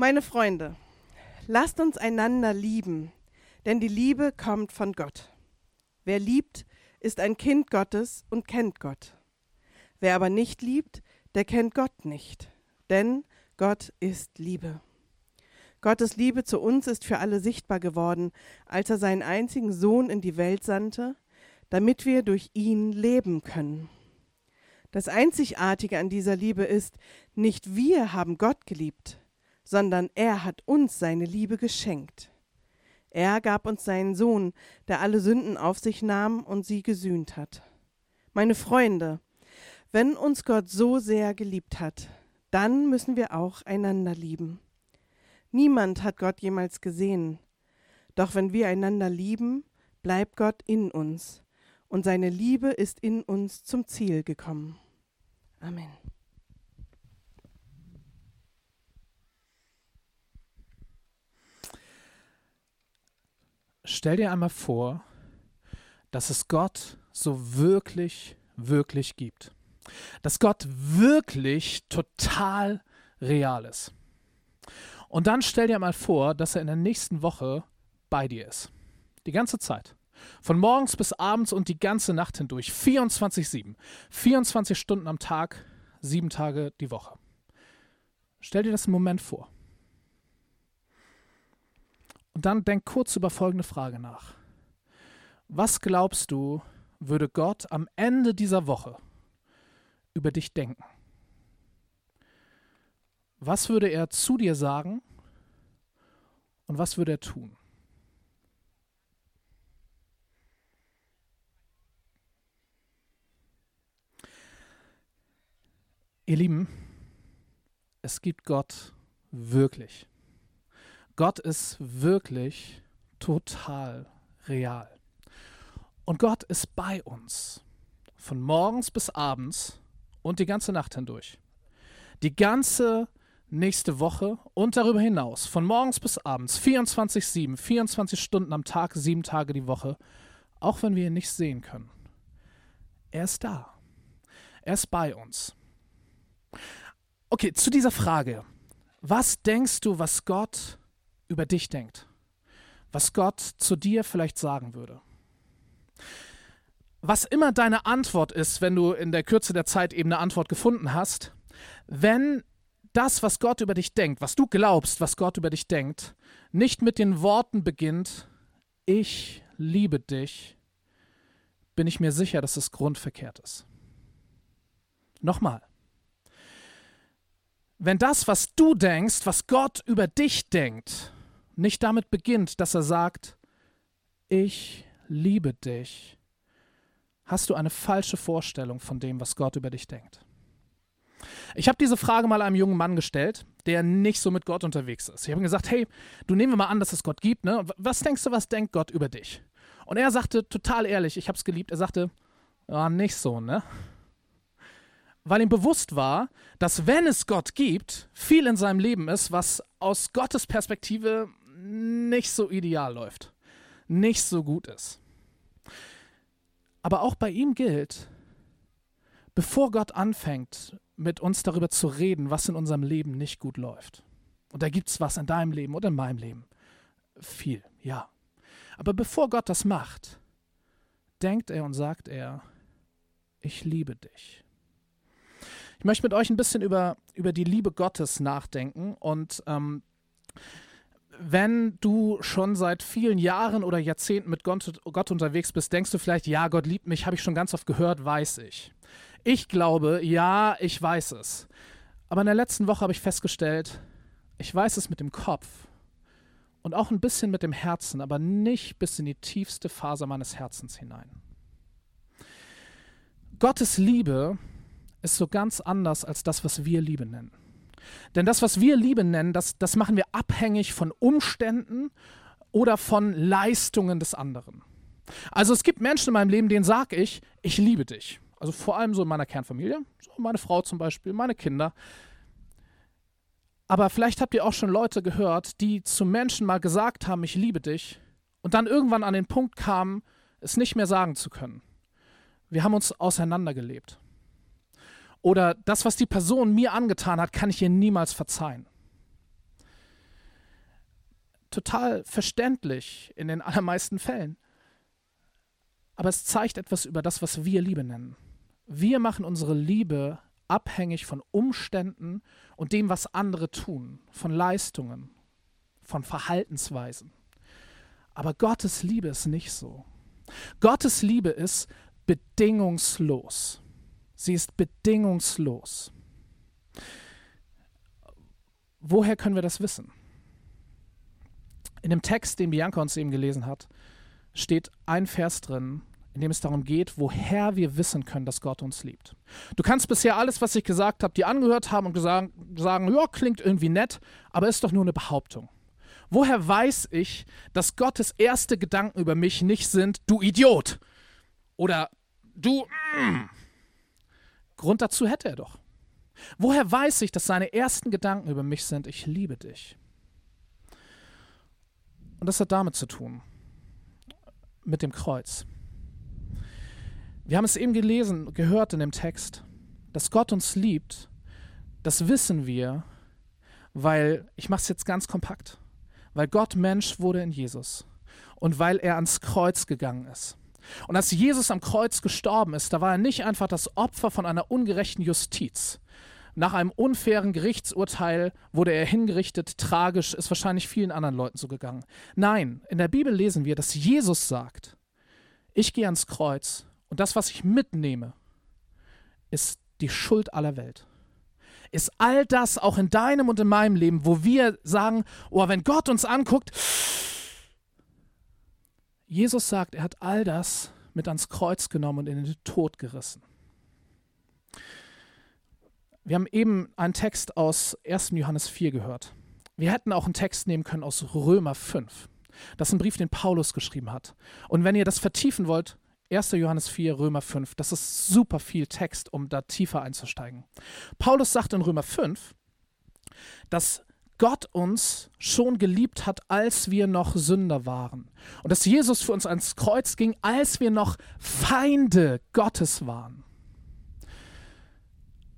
Meine Freunde, lasst uns einander lieben, denn die Liebe kommt von Gott. Wer liebt, ist ein Kind Gottes und kennt Gott. Wer aber nicht liebt, der kennt Gott nicht, denn Gott ist Liebe. Gottes Liebe zu uns ist für alle sichtbar geworden, als er seinen einzigen Sohn in die Welt sandte, damit wir durch ihn leben können. Das Einzigartige an dieser Liebe ist, nicht wir haben Gott geliebt, sondern er hat uns seine Liebe geschenkt. Er gab uns seinen Sohn, der alle Sünden auf sich nahm und sie gesühnt hat. Meine Freunde, wenn uns Gott so sehr geliebt hat, dann müssen wir auch einander lieben. Niemand hat Gott jemals gesehen. Doch wenn wir einander lieben, bleibt Gott in uns und seine Liebe ist in uns zum Ziel gekommen. Amen. Stell dir einmal vor, dass es Gott so wirklich, wirklich gibt. Dass Gott wirklich total real ist. Und dann stell dir mal vor, dass er in der nächsten Woche bei dir ist. Die ganze Zeit. Von morgens bis abends und die ganze Nacht hindurch. 24-7. 24 Stunden am Tag, sieben Tage die Woche. Stell dir das einen Moment vor. Und dann denk kurz über folgende Frage nach. Was glaubst du, würde Gott am Ende dieser Woche über dich denken? Was würde er zu dir sagen und was würde er tun? Ihr Lieben, es gibt Gott wirklich. Gott ist wirklich total real. Und Gott ist bei uns. Von morgens bis abends und die ganze Nacht hindurch. Die ganze nächste Woche und darüber hinaus. Von morgens bis abends. 24-7, 24 Stunden am Tag, sieben Tage die Woche. Auch wenn wir ihn nicht sehen können. Er ist da. Er ist bei uns. Okay, zu dieser Frage. Was denkst du, was Gott über dich denkt? Was Gott zu dir vielleicht sagen würde? Was immer deine Antwort ist, wenn du in der Kürze der Zeit eben eine Antwort gefunden hast, wenn das, was Gott über dich denkt, was du glaubst, was Gott über dich denkt, nicht mit den Worten beginnt, ich liebe dich, bin ich mir sicher, dass es grundverkehrt ist. Nochmal wenn das, was du denkst, was Gott über dich denkt, nicht damit beginnt, dass er sagt, ich liebe dich, hast du eine falsche Vorstellung von dem, was Gott über dich denkt. Ich habe diese Frage mal einem jungen Mann gestellt, der nicht so mit Gott unterwegs ist. Ich habe ihm gesagt, hey, du nehmen wir mal an, dass es Gott gibt, ne? Was denkst du, was denkt Gott über dich? Und er sagte total ehrlich, ich habe es geliebt, er sagte, ja, nicht so, ne? weil ihm bewusst war, dass wenn es Gott gibt, viel in seinem Leben ist, was aus Gottes Perspektive nicht so ideal läuft, nicht so gut ist. Aber auch bei ihm gilt, bevor Gott anfängt, mit uns darüber zu reden, was in unserem Leben nicht gut läuft, und da gibt es was in deinem Leben oder in meinem Leben, viel, ja. Aber bevor Gott das macht, denkt er und sagt er, ich liebe dich. Ich möchte mit euch ein bisschen über, über die Liebe Gottes nachdenken und ähm, wenn du schon seit vielen Jahren oder Jahrzehnten mit Gott, unterwegs bist, denkst du vielleicht, ja, Gott liebt mich, habe ich schon ganz oft gehört, weiß ich. Ich glaube, ja, ich weiß es. Aber in der letzten Woche habe ich festgestellt, ich weiß es mit dem Kopf und auch ein bisschen mit dem Herzen, aber nicht bis in die tiefste Faser meines Herzens hinein. Gottes Liebe ist so ganz anders als das, was wir Liebe nennen. Denn das, was wir Liebe nennen, das, das machen wir abhängig von Umständen oder von Leistungen des anderen. Also es gibt Menschen in meinem Leben, denen sage ich, ich liebe dich. Also vor allem so in meiner Kernfamilie, so meine Frau zum Beispiel, meine Kinder. Aber vielleicht habt ihr auch schon Leute gehört, die zu Menschen mal gesagt haben, ich liebe dich, und dann irgendwann an den Punkt kamen, es nicht mehr sagen zu können. Wir haben uns auseinandergelebt. Oder das, was die Person mir angetan hat, kann ich ihr niemals verzeihen. total verständlich in den allermeisten Fällen. Aber es zeigt etwas über das, was wir Liebe nennen. Wir machen unsere Liebe abhängig von Umständen und dem, was andere tun, von Leistungen, von Verhaltensweisen. Aber Gottes Liebe ist nicht so. Gottes Liebe ist bedingungslos. Sie ist bedingungslos. Woher können wir das wissen? In dem Text, den Bianca uns eben gelesen hat, steht ein Vers drin, in dem es darum geht, woher wir wissen können, dass Gott uns liebt. Du kannst bisher alles, was ich gesagt habe, dir angehört haben und sagen, ja, klingt irgendwie nett, aber ist doch nur eine Behauptung. Woher weiß ich, dass Gottes erste Gedanken über mich nicht sind, du Idiot oder du... Mm. Grund dazu hätte er doch. Woher weiß ich, dass seine ersten Gedanken über mich sind, ich liebe dich? Und das hat damit zu tun, mit dem Kreuz. Wir haben es eben gelesen, gehört in dem Text, dass Gott uns liebt. Das wissen wir, weil, ich mache es jetzt ganz kompakt, weil Gott Mensch wurde in Jesus und weil er ans Kreuz gegangen ist. Und als Jesus am Kreuz gestorben ist, da war er nicht einfach das Opfer von einer ungerechten Justiz. Nach einem unfairen Gerichtsurteil wurde er hingerichtet, tragisch, ist wahrscheinlich vielen anderen Leuten so gegangen. Nein, in der Bibel lesen wir, dass Jesus sagt, ich gehe ans Kreuz und das, was ich mitnehme, ist die Schuld aller Welt. Ist all das auch in deinem und in meinem Leben, wo wir sagen, oh, wenn Gott uns anguckt, Jesus sagt, er hat all das mit ans Kreuz genommen und in den Tod gerissen. Wir haben eben einen Text aus 1. Johannes 4 gehört. Wir hätten auch einen Text nehmen können aus Römer 5. Das ist ein Brief, den Paulus geschrieben hat. Und wenn ihr das vertiefen wollt, 1. Johannes 4, Römer 5. Das ist super viel Text, um da tiefer einzusteigen. Paulus sagt in Römer 5, dass Gott uns schon geliebt hat, als wir noch Sünder waren. Und dass Jesus für uns ans Kreuz ging, als wir noch Feinde Gottes waren.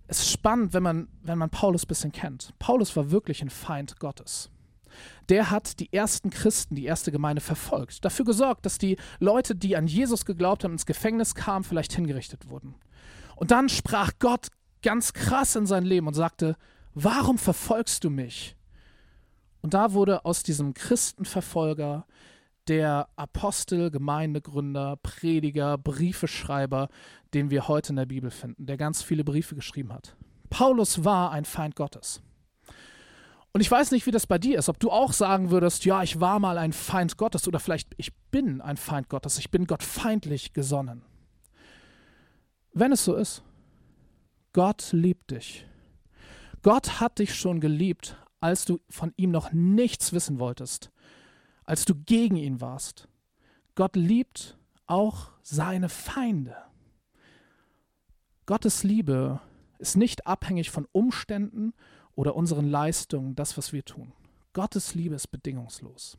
Es ist spannend, wenn man, wenn man Paulus ein bisschen kennt. Paulus war wirklich ein Feind Gottes der hat die ersten Christen, die erste Gemeinde verfolgt, dafür gesorgt, dass die Leute, die an Jesus geglaubt haben, ins Gefängnis kamen, vielleicht hingerichtet wurden. Und dann sprach Gott ganz krass in sein Leben und sagte, warum verfolgst du mich? Und da wurde aus diesem Christenverfolger der Apostel, Gemeindegründer, Prediger, Briefeschreiber, den wir heute in der Bibel finden, der ganz viele Briefe geschrieben hat. Paulus war ein Feind Gottes. Und ich weiß nicht, wie das bei dir ist, ob du auch sagen würdest, ja, ich war mal ein Feind Gottes oder vielleicht ich bin ein Feind Gottes, ich bin Gott feindlich gesonnen. Wenn es so ist, Gott liebt dich. Gott hat dich schon geliebt, als du von ihm noch nichts wissen wolltest, als du gegen ihn warst. Gott liebt auch seine Feinde. Gottes Liebe ist nicht abhängig von Umständen oder unseren Leistungen das, was wir tun. Gottes Liebe ist bedingungslos.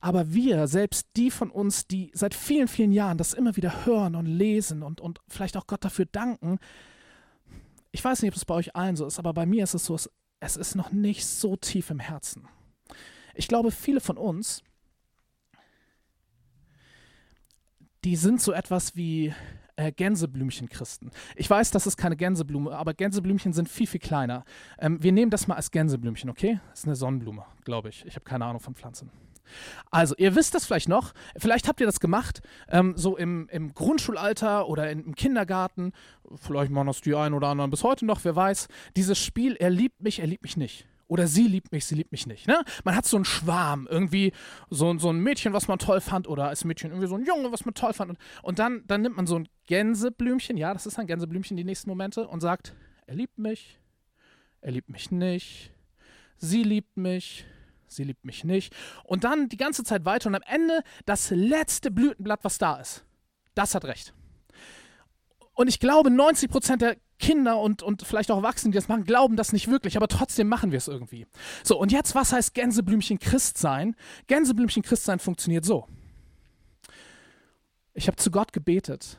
Aber wir, selbst die von uns, die seit vielen, vielen Jahren das immer wieder hören und lesen und, und vielleicht auch Gott dafür danken, ich weiß nicht, ob es bei euch allen so ist, aber bei mir ist es so, es ist noch nicht so tief im Herzen. Ich glaube, viele von uns, die sind so etwas wie äh, Gänseblümchen-Christen. Ich weiß, das ist keine Gänseblume, aber Gänseblümchen sind viel, viel kleiner. Ähm, wir nehmen das mal als Gänseblümchen, okay? Das ist eine Sonnenblume, glaube ich. Ich habe keine Ahnung von Pflanzen. Also, ihr wisst das vielleicht noch, vielleicht habt ihr das gemacht, ähm, so im, im, Grundschulalter oder im Kindergarten, vielleicht machen das die einen oder anderen bis heute noch, wer weiß, dieses Spiel, er liebt mich, er liebt mich nicht. Oder sie liebt mich, sie liebt mich nicht. Ne? Man hat so einen Schwarm, irgendwie so, so ein Mädchen, was man toll fand, oder als Mädchen irgendwie so ein Junge, was man toll fand. Und, und dann, dann nimmt man so ein Gänseblümchen, ja, das ist ein Gänseblümchen, die nächsten Momente, und sagt, er liebt mich, er liebt mich nicht, sie liebt mich, sie liebt mich nicht. Und dann die ganze Zeit weiter und am Ende das letzte Blütenblatt, was da ist. Das hat recht. Und ich glaube, 90 Prozent der Kinder und, und vielleicht auch Erwachsene, die das machen, glauben das nicht wirklich, aber trotzdem machen wir es irgendwie. So, und jetzt, was heißt Gänseblümchen Christ sein? Gänseblümchen Christ sein funktioniert so. Ich habe zu Gott gebetet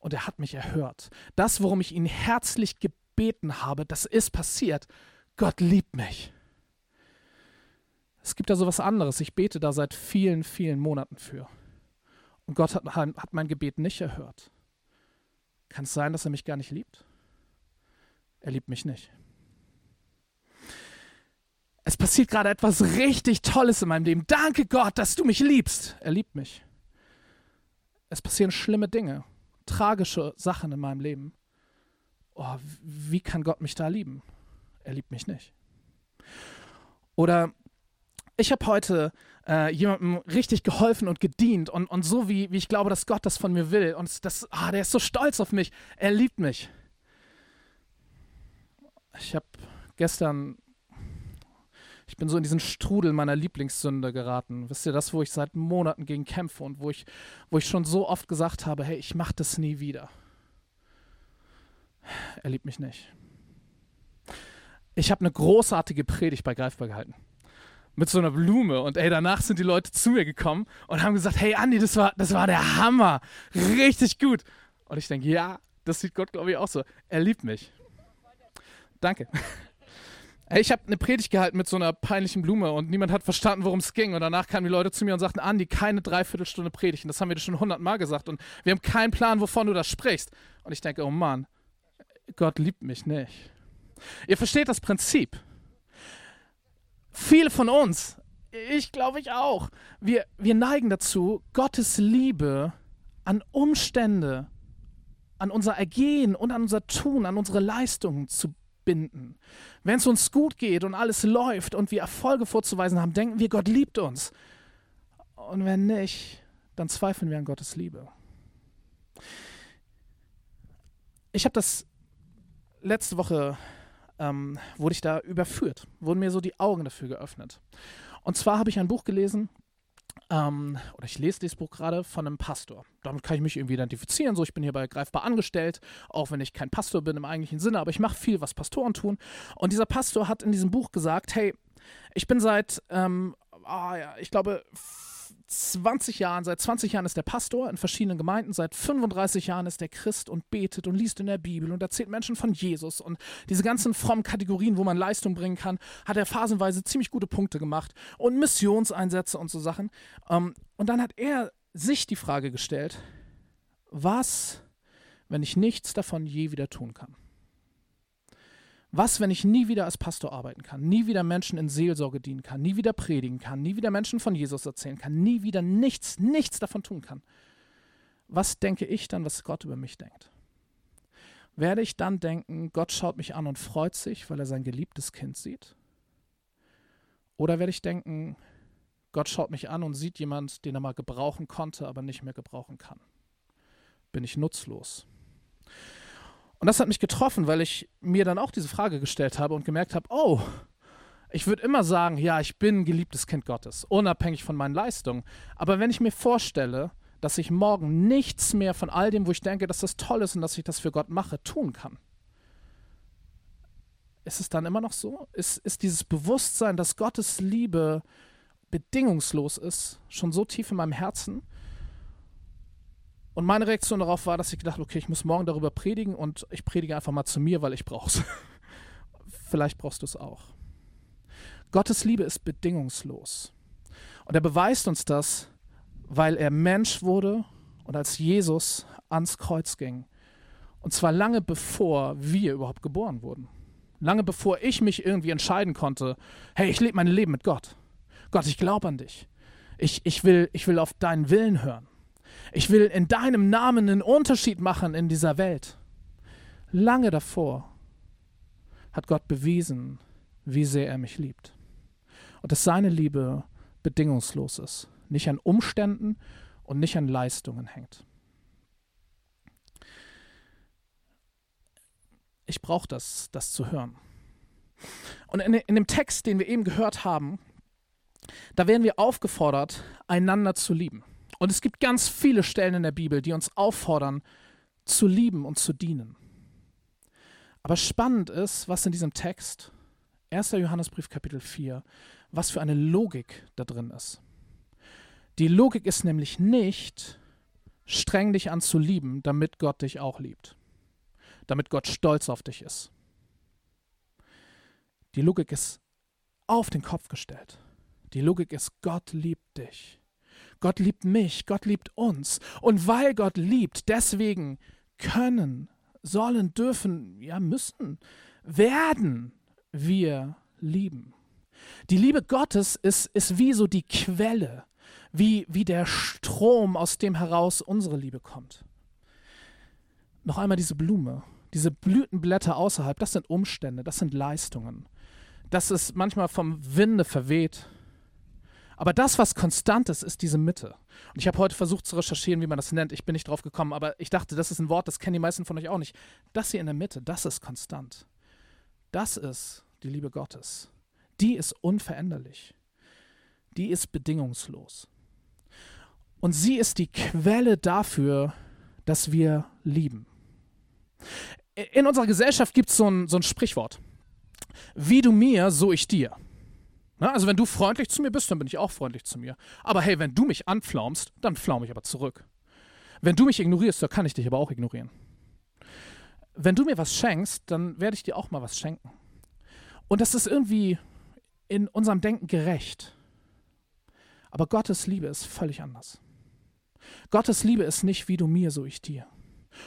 und er hat mich erhört. Das, worum ich ihn herzlich gebeten habe, das ist passiert. Gott liebt mich. Es gibt da so was anderes. Ich bete da seit vielen, vielen Monaten für. Und Gott hat, hat mein Gebet nicht erhört. Kann es sein, dass er mich gar nicht liebt? Er liebt mich nicht. Es passiert gerade etwas richtig Tolles in meinem Leben. Danke Gott, dass du mich liebst. Er liebt mich. Es passieren schlimme Dinge, tragische Sachen in meinem Leben. Oh, wie kann Gott mich da lieben? Er liebt mich nicht. Oder ich habe heute äh, jemandem richtig geholfen und gedient und, und so, wie, wie ich glaube, dass Gott das von mir will. Und das, ah, der ist so stolz auf mich. Er liebt mich. Ich habe gestern, ich bin so in diesen Strudel meiner Lieblingssünde geraten. Wisst ihr, das, wo ich seit Monaten gegen kämpfe und wo ich, wo ich schon so oft gesagt habe, hey, ich mache das nie wieder. Er liebt mich nicht. Ich habe eine großartige Predigt bei Greifbar gehalten mit so einer Blume. Und ey, danach sind die Leute zu mir gekommen und haben gesagt, hey Andi, das war, das war der Hammer. Richtig gut. Und ich denke, ja, das sieht Gott, glaube ich, auch so. Er liebt mich. Danke. Hey, ich habe eine Predigt gehalten mit so einer peinlichen Blume und niemand hat verstanden, worum es ging. Und danach kamen die Leute zu mir und sagten, Andi, keine Dreiviertelstunde predigen. Das haben wir dir schon hundertmal gesagt. Und wir haben keinen Plan, wovon du das sprichst. Und ich denke, oh Mann, Gott liebt mich nicht. Ihr versteht das Prinzip. Viele von uns, ich glaube ich auch, wir, wir neigen dazu, Gottes Liebe an Umstände, an unser Ergehen und an unser Tun, an unsere Leistungen zu binden. Wenn es uns gut geht und alles läuft und wir Erfolge vorzuweisen haben, denken wir, Gott liebt uns. Und wenn nicht, dann zweifeln wir an Gottes Liebe. Ich habe das letzte Woche ähm, wurde ich da überführt, wurden mir so die Augen dafür geöffnet. Und zwar habe ich ein Buch gelesen, ähm, oder ich lese dieses Buch gerade von einem Pastor. Damit kann ich mich irgendwie identifizieren. So, ich bin hierbei greifbar angestellt, auch wenn ich kein Pastor bin im eigentlichen Sinne, aber ich mache viel, was Pastoren tun. Und dieser Pastor hat in diesem Buch gesagt: Hey, ich bin seit, ähm, oh ja, ich glaube, 20 Jahren, seit 20 Jahren ist er Pastor in verschiedenen Gemeinden, seit 35 Jahren ist er Christ und betet und liest in der Bibel und erzählt Menschen von Jesus und diese ganzen frommen Kategorien, wo man Leistung bringen kann, hat er phasenweise ziemlich gute Punkte gemacht und Missionseinsätze und so Sachen. Ähm, und dann hat er sich die Frage gestellt, was, wenn ich nichts davon je wieder tun kann? Was, wenn ich nie wieder als Pastor arbeiten kann, nie wieder Menschen in Seelsorge dienen kann, nie wieder predigen kann, nie wieder Menschen von Jesus erzählen kann, nie wieder nichts, nichts davon tun kann? Was denke ich dann, was Gott über mich denkt? Werde ich dann denken, Gott schaut mich an und freut sich, weil er sein geliebtes Kind sieht? Oder werde ich denken, Gott schaut mich an und sieht jemand, den er mal gebrauchen konnte, aber nicht mehr gebrauchen kann? Bin ich nutzlos? Und das hat mich getroffen, weil ich mir dann auch diese Frage gestellt habe und gemerkt habe, oh, ich würde immer sagen, ja, ich bin ein geliebtes Kind Gottes, unabhängig von meinen Leistungen. Aber wenn ich mir vorstelle, dass ich morgen nichts mehr von all dem, wo ich denke, dass das toll ist und dass ich das für Gott mache, tun kann, ist es dann immer noch so? Ist, ist dieses Bewusstsein, dass Gottes Liebe bedingungslos ist, schon so tief in meinem Herzen, und meine Reaktion darauf war, dass ich gedacht okay, ich muss morgen darüber predigen und ich predige einfach mal zu mir, weil ich brauche es. Vielleicht brauchst du es auch. Gottes Liebe ist bedingungslos. Und er beweist uns das, weil er Mensch wurde und als Jesus ans Kreuz ging. Und zwar lange bevor wir überhaupt geboren wurden. Lange bevor ich mich irgendwie entscheiden konnte, hey, ich lebe mein Leben mit Gott. Gott, ich glaube an dich. Ich, ich, will, ich will auf deinen Willen hören. Ich will in deinem Namen einen Unterschied machen in dieser Welt. Lange davor hat Gott bewiesen, wie sehr er mich liebt. Und dass seine Liebe bedingungslos ist, nicht an Umständen und nicht an Leistungen hängt. Ich brauche das, das zu hören. Und in, in dem Text, den wir eben gehört haben, da werden wir aufgefordert, einander zu lieben. Und es gibt ganz viele Stellen in der Bibel, die uns auffordern, zu lieben und zu dienen. Aber spannend ist, was in diesem Text, 1. Johannesbrief Kapitel 4, was für eine Logik da drin ist. Die Logik ist nämlich nicht, streng dich an zu lieben, damit Gott dich auch liebt. Damit Gott stolz auf dich ist. Die Logik ist auf den Kopf gestellt. Die Logik ist, Gott liebt dich. Gott liebt mich, Gott liebt uns. Und weil Gott liebt, deswegen können, sollen, dürfen, ja müssen, werden wir lieben. Die Liebe Gottes ist, ist wie so die Quelle, wie, wie der Strom, aus dem heraus unsere Liebe kommt. Noch einmal diese Blume, diese Blütenblätter außerhalb, das sind Umstände, das sind Leistungen. Das ist manchmal vom Winde verweht. Aber das, was konstant ist, ist diese Mitte. Und ich habe heute versucht zu recherchieren, wie man das nennt. Ich bin nicht drauf gekommen, aber ich dachte, das ist ein Wort, das kennen die meisten von euch auch nicht. Das hier in der Mitte, das ist konstant. Das ist die Liebe Gottes. Die ist unveränderlich. Die ist bedingungslos. Und sie ist die Quelle dafür, dass wir lieben. In unserer Gesellschaft gibt es so ein, so ein Sprichwort. Wie du mir, so ich dir. Na, also wenn du freundlich zu mir bist, dann bin ich auch freundlich zu mir. Aber hey, wenn du mich anflaumst, dann flaume ich aber zurück. Wenn du mich ignorierst, dann kann ich dich aber auch ignorieren. Wenn du mir was schenkst, dann werde ich dir auch mal was schenken. Und das ist irgendwie in unserem Denken gerecht. Aber Gottes Liebe ist völlig anders. Gottes Liebe ist nicht wie du mir, so ich dir.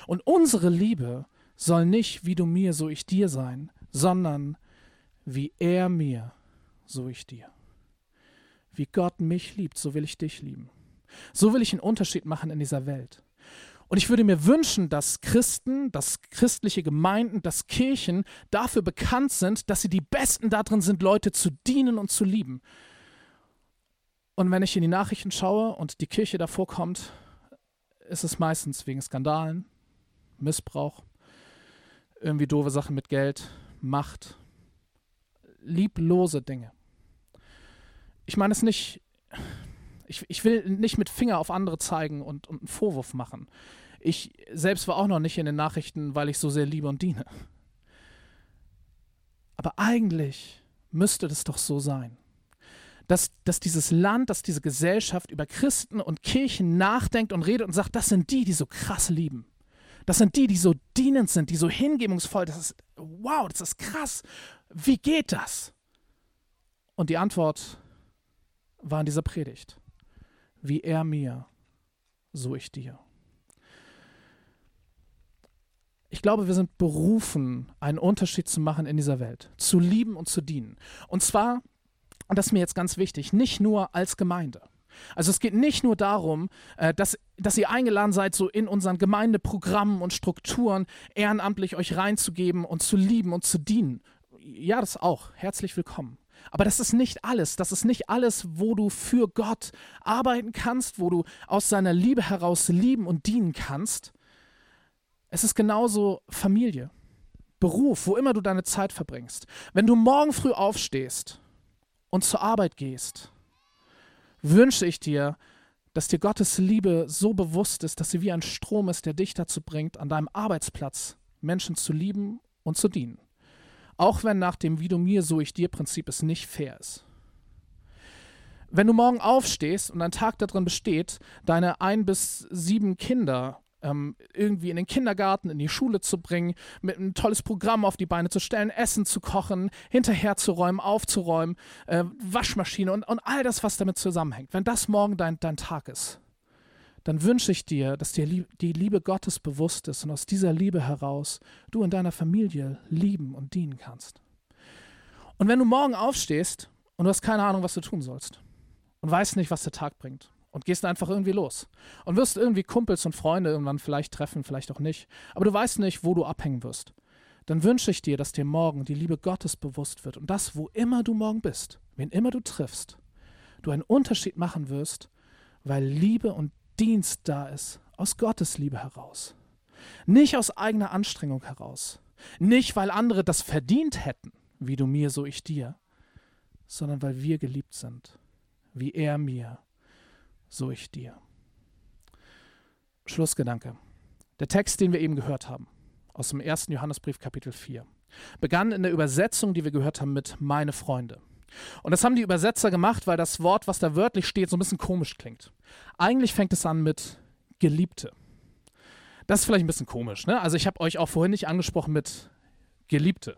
Und unsere Liebe soll nicht wie du mir, so ich dir sein, sondern wie er mir, so ich dir. Wie Gott mich liebt, so will ich dich lieben. So will ich einen Unterschied machen in dieser Welt. Und ich würde mir wünschen, dass Christen, dass christliche Gemeinden, dass Kirchen dafür bekannt sind, dass sie die Besten darin sind, Leute zu dienen und zu lieben. Und wenn ich in die Nachrichten schaue und die Kirche davor kommt, ist es meistens wegen Skandalen, Missbrauch, irgendwie doofe Sachen mit Geld, Macht, lieblose Dinge. Ich meine es nicht, ich, ich will nicht mit Finger auf andere zeigen und, und einen Vorwurf machen. Ich selbst war auch noch nicht in den Nachrichten, weil ich so sehr liebe und diene. Aber eigentlich müsste das doch so sein dass, dass dieses Land, dass diese Gesellschaft über Christen und Kirchen nachdenkt und redet und sagt, das sind die, die so krass lieben. Das sind die, die so dienend sind, die so hingebungsvoll. Das ist, wow, das ist krass. Wie geht das? Und die Antwort war in dieser Predigt. Wie er mir, so ich dir. Ich glaube, wir sind berufen, einen Unterschied zu machen in dieser Welt, zu lieben und zu dienen. Und zwar und das ist mir jetzt ganz wichtig, nicht nur als Gemeinde. Also es geht nicht nur darum, äh, dass, dass ihr eingeladen seid, so in unseren Gemeindeprogrammen und Strukturen ehrenamtlich euch reinzugeben und zu lieben und zu dienen. Ja, das auch. Herzlich willkommen. Aber das ist nicht alles. Das ist nicht alles, wo du für Gott arbeiten kannst, wo du aus seiner Liebe heraus lieben und dienen kannst. Es ist genauso Familie, Beruf, wo immer du deine Zeit verbringst. Wenn du morgen früh aufstehst und zur Arbeit gehst, wünsche ich dir, dass dir Gottes Liebe so bewusst ist, dass sie wie ein Strom ist, der dich dazu bringt, an deinem Arbeitsplatz Menschen zu lieben und zu dienen. Auch wenn nach dem Wie du mir, so ich dir Prinzip es nicht fair ist. Wenn du morgen aufstehst und ein Tag darin besteht, deine ein bis sieben Kinder ähm, irgendwie in den Kindergarten, in die Schule zu bringen, mit ein tolles Programm auf die Beine zu stellen, Essen zu kochen, hinterherzuräumen, aufzuräumen, äh, Waschmaschine und, und all das, was damit zusammenhängt. Wenn das morgen dein, dein Tag ist, dann wünsche ich dir, dass dir die Liebe Gottes bewusst ist und aus dieser Liebe heraus du in deiner Familie lieben und dienen kannst. Und wenn du morgen aufstehst und du hast keine Ahnung, was du tun sollst und weißt nicht, was der Tag bringt und gehst einfach irgendwie los. Und wirst irgendwie Kumpels und Freunde irgendwann vielleicht treffen, vielleicht auch nicht. Aber du weißt nicht, wo du abhängen wirst. Dann wünsche ich dir, dass dir morgen die Liebe Gottes bewusst wird und das, wo immer du morgen bist, wen immer du triffst, du einen Unterschied machen wirst, weil Liebe und Dienst da ist, aus Gottes Liebe heraus. Nicht aus eigener Anstrengung heraus. Nicht, weil andere das verdient hätten, wie du mir, so ich dir, sondern weil wir geliebt sind, wie er mir so ich dir. Schlussgedanke. Der Text, den wir eben gehört haben, aus dem 1. Johannesbrief Kapitel 4, begann in der Übersetzung, die wir gehört haben, mit meine Freunde. Und das haben die Übersetzer gemacht, weil das Wort, was da wörtlich steht, so ein bisschen komisch klingt. Eigentlich fängt es an mit Geliebte. Das ist vielleicht ein bisschen komisch, ne? Also ich habe euch auch vorhin nicht angesprochen mit Geliebte.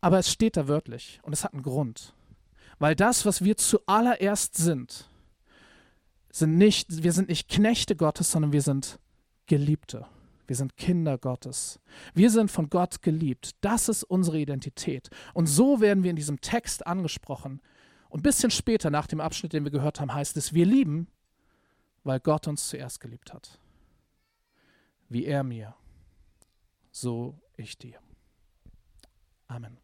Aber es steht da wörtlich und es hat einen Grund. Weil das, was wir zuallererst sind, sind nicht, wir sind nicht Knechte Gottes, sondern wir sind Geliebte. Wir sind Kinder Gottes. Wir sind von Gott geliebt. Das ist unsere Identität. Und so werden wir in diesem Text angesprochen. Und ein bisschen später, nach dem Abschnitt, den wir gehört haben, heißt es, wir lieben, weil Gott uns zuerst geliebt hat. Wie er mir, so ich dir. Amen.